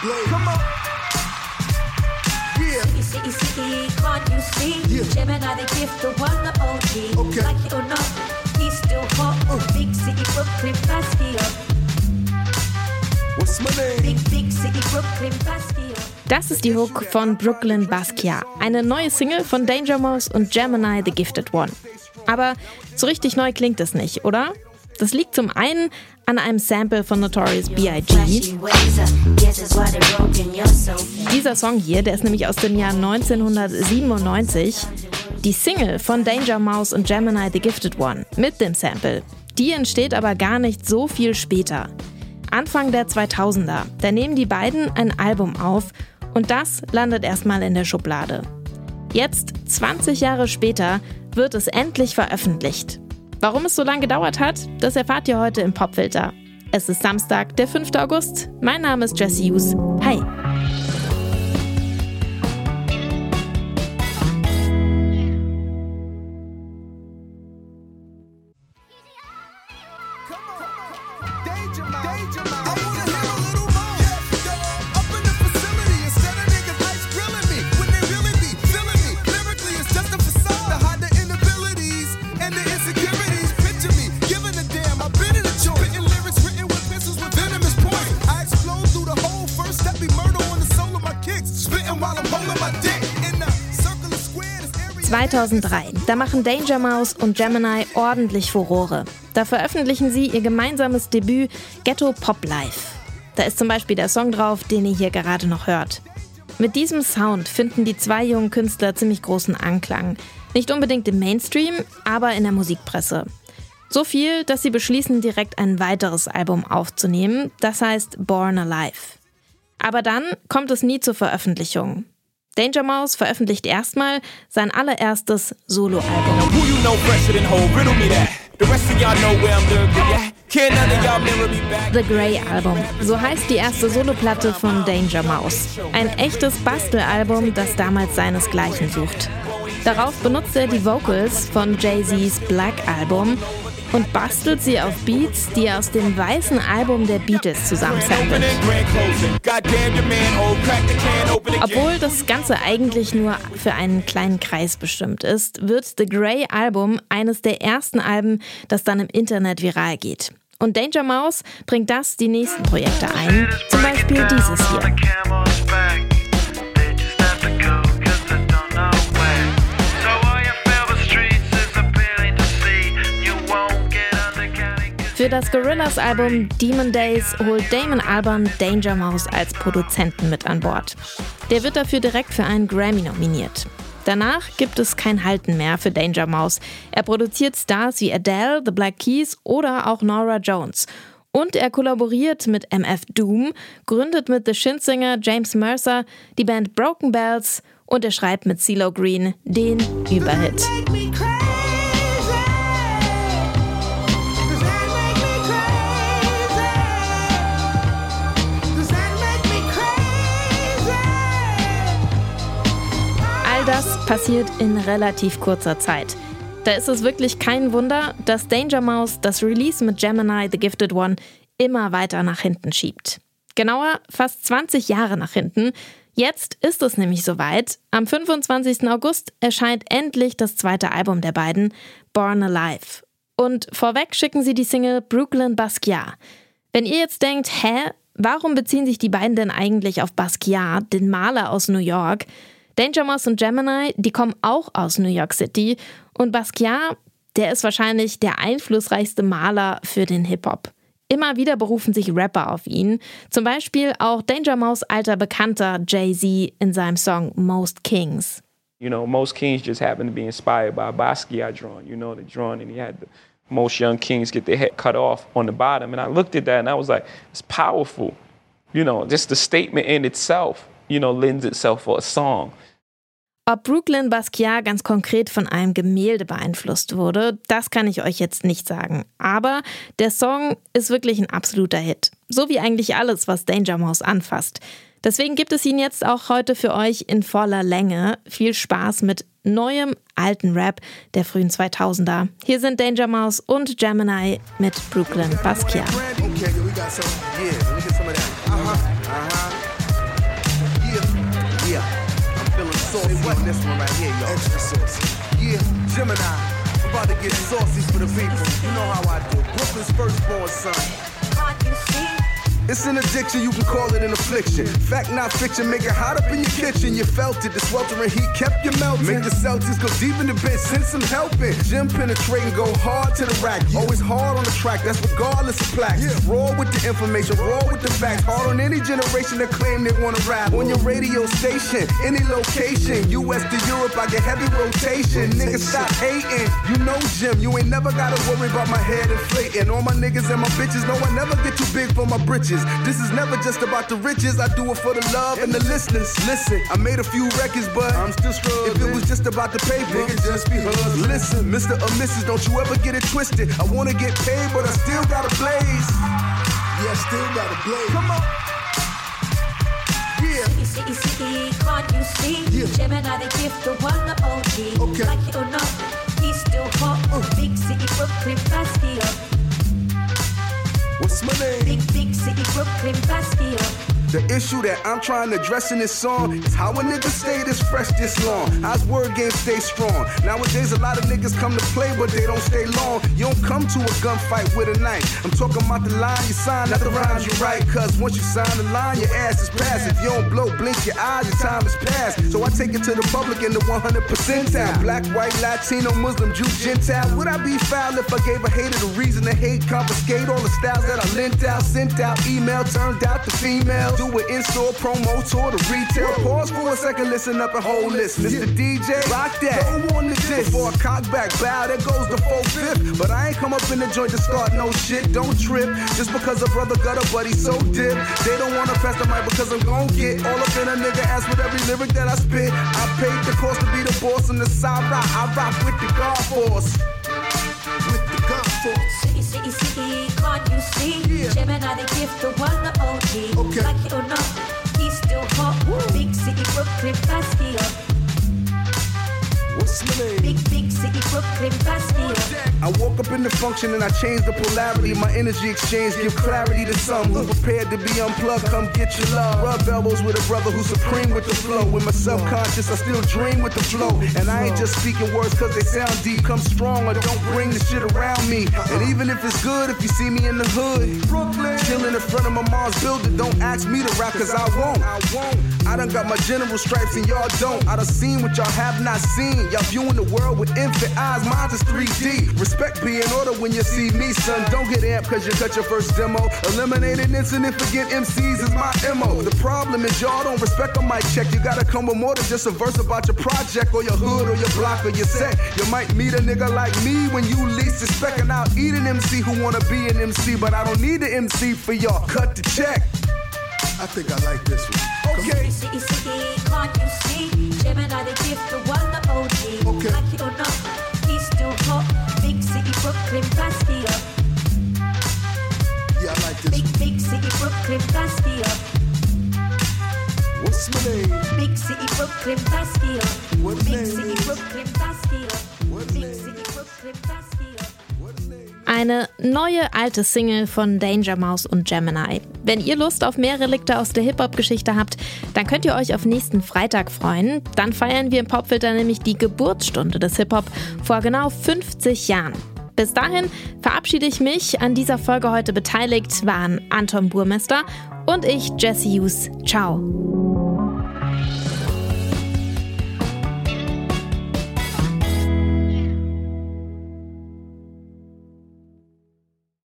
Come on. Yeah. See, see, see, can't you see? Yeah. Gemini, the gift, the one, the OG. Okay. Like it or not, he's still hot. Big city, Brooklyn, Bastion. What's my name? Big, big city, Brooklyn, Bastion. Das ist die Hook von Brooklyn Basquiat, eine neue Single von Danger Mouse und Gemini The Gifted One. Aber so richtig neu klingt es nicht, oder? Das liegt zum einen an einem Sample von Notorious B.I.G. Dieser Song hier, der ist nämlich aus dem Jahr 1997. Die Single von Danger Mouse und Gemini The Gifted One mit dem Sample. Die entsteht aber gar nicht so viel später. Anfang der 2000er, da nehmen die beiden ein Album auf und das landet erstmal in der Schublade. Jetzt, 20 Jahre später, wird es endlich veröffentlicht. Warum es so lange gedauert hat, das erfahrt ihr heute im Popfilter. Es ist Samstag, der 5. August. Mein Name ist Jesse Hughes. Hi. Danger. Danger 2003, da machen Danger Mouse und Gemini ordentlich Furore. Da veröffentlichen sie ihr gemeinsames Debüt Ghetto Pop Life. Da ist zum Beispiel der Song drauf, den ihr hier gerade noch hört. Mit diesem Sound finden die zwei jungen Künstler ziemlich großen Anklang. Nicht unbedingt im Mainstream, aber in der Musikpresse. So viel, dass sie beschließen, direkt ein weiteres Album aufzunehmen, das heißt Born Alive. Aber dann kommt es nie zur Veröffentlichung. Danger Mouse veröffentlicht erstmal sein allererstes Soloalbum. The Grey Album. So heißt die erste Soloplatte von Danger Mouse. Ein echtes Bastelalbum, das damals seinesgleichen sucht. Darauf benutzt er die Vocals von Jay-Z's Black Album und bastelt sie auf Beats, die er aus dem weißen Album der Beatles again. Obwohl das Ganze eigentlich nur für einen kleinen Kreis bestimmt ist, wird The Grey Album eines der ersten Alben, das dann im Internet viral geht. Und Danger Mouse bringt das die nächsten Projekte ein, zum Beispiel dieses hier. Für das Gorillaz-Album Demon Days holt Damon Albarn Danger Mouse als Produzenten mit an Bord. Der wird dafür direkt für einen Grammy nominiert. Danach gibt es kein Halten mehr für Danger Mouse. Er produziert Stars wie Adele, The Black Keys oder auch Nora Jones. Und er kollaboriert mit MF Doom, gründet mit The Shinsinger James Mercer die Band Broken Bells und er schreibt mit CeeLo Green den Überhit. Passiert in relativ kurzer Zeit. Da ist es wirklich kein Wunder, dass Danger Mouse das Release mit Gemini The Gifted One immer weiter nach hinten schiebt. Genauer fast 20 Jahre nach hinten. Jetzt ist es nämlich soweit. Am 25. August erscheint endlich das zweite Album der beiden, Born Alive. Und vorweg schicken sie die Single Brooklyn Basquiat. Wenn ihr jetzt denkt, hä, warum beziehen sich die beiden denn eigentlich auf Basquiat, den Maler aus New York? Danger Mouse und Gemini, die kommen auch aus New York City und Basquiat, der ist wahrscheinlich der einflussreichste Maler für den Hip-Hop. Immer wieder berufen sich Rapper auf ihn, zum Beispiel auch Danger Mouse alter Bekannter Jay-Z in seinem Song Most Kings. You know, most kings just happen to be inspired by Basquiat drawing. You know, the drawing, and he had the most young kings get their head cut off on the bottom. And I looked at that and I was like, it's powerful. You know, just the statement in itself, you know, lends itself for a song. Ob Brooklyn Basquiat ganz konkret von einem Gemälde beeinflusst wurde, das kann ich euch jetzt nicht sagen. Aber der Song ist wirklich ein absoluter Hit. So wie eigentlich alles, was Danger Mouse anfasst. Deswegen gibt es ihn jetzt auch heute für euch in voller Länge. Viel Spaß mit neuem alten Rap der frühen 2000er. Hier sind Danger Mouse und Gemini mit Brooklyn Basquiat. Okay, doing this one right here, y'all. Extra saucy. Yeah, Gemini. I'm about to get saucy for the people. You know how I do. Brooklyn's firstborn son. Can't you see? It's an addiction, you can call it an affliction. Fact, not fiction, make it hot up in your kitchen. You felt it, the sweltering heat kept you melting. Make the Celtics go deep in the bench, send some help in. Gym penetrating, go hard to the rack. Always hard on the track, that's regardless of plaques. Raw with the information, raw with the facts. Hard on any generation that claim they wanna rap. On your radio station, any location. US to Europe, I get heavy rotation. Niggas stop hating. You know Jim, you ain't never gotta worry about my head inflating. All my niggas and my bitches know I never get too big for my britches. This is never just about the riches. I do it for the love and the listeners. Listen, I made a few records, but I'm still struggling. If it was just about the paper, nigga, just be hustling. Listen, Mr. or Mrs., don't you ever get it twisted. I wanna get paid, but I still gotta blaze. Yeah, I still gotta blaze. Come on. Yeah. City, city, city, can't you see? Yeah. Gemini, the gift, the one, the OG. Okay. Like it or not, he's still hot. Uh. Big city, Brooklyn, Bastion. What's my name? Big, big city, Brooklyn, Bastion. The issue that I'm trying to address in this song is how a nigga stay this fresh this long. How's word game stay strong? Nowadays, a lot of niggas come to play, but they don't stay long. You don't come to a gunfight with a knife. I'm talking about the line you sign, not the rhymes you write. Cause once you sign the line, your ass is past. If you don't blow, blink your eyes, your time is past. So I take it to the public in the 100 percentile. Black, white, Latino, Muslim, Jew, Gentile. Would I be foul if I gave a hater the reason to hate? Confiscate all the styles that I lent out, sent out, email, turned out to female. Do it in store, promo, tour to retail. Pause for a second, listen up and hold this. Mr. DJ, rock that. Go on the disc. For a cock back, bow, that goes the full fifth. But I ain't come up in the joint to start no shit. Don't trip. Just because a brother got a buddy so dip. They don't wanna pass the mic because I'm gon' get all up in a nigga ass with every lyric that I spit. I paid the cost to be the boss on the side rock. I rock with the God Force. With the God Force. City, city, city, can't you see? Yeah. Gemini, the gift, the one, the OG. Okay. Or not, he's still hot. Big city, Brooklyn, Bastion. What's my name? Big, big city, Brooklyn, Bastion. I woke up in the function and I changed the polarity. My energy exchange give clarity to some who prepared to be unplugged. Come get your love. Rub elbows with a brother who's supreme with the flow. With my subconscious, I still dream with the flow. And I ain't just speaking words cause they sound deep. Come strong or don't bring the shit around me. And even if it's good, if you see me in the hood, Brooklyn, chilling in front of my mom's building, don't ask me to rap cause I won't. I won't. I done got my general stripes and y'all don't. I done seen what y'all have not seen. Y'all viewing the world with infant eyes, mine is 3D. Respect be in order when you see me, son. Don't get amped cause you cut your first demo. Eliminate an incident, forget MCs is my MO. The problem is y'all don't respect on my check. You gotta come with more than just a verse about your project or your hood or your block or your set. You might meet a nigga like me when you least expect, and I'll eat an MC who wanna be an MC, but I don't need an MC for y'all. Cut the check. I think I like this one. Okay. City, Eine neue alte Single von Danger Mouse und Gemini. Wenn ihr Lust auf mehr Relikte aus der Hip-Hop-Geschichte habt, dann könnt ihr euch auf nächsten Freitag freuen. Dann feiern wir im Popfilter nämlich die Geburtsstunde des Hip-Hop vor genau 50 Jahren. Bis dahin verabschiede ich mich. An dieser Folge heute beteiligt waren Anton Burmester und ich, Jesse Hughes. Ciao.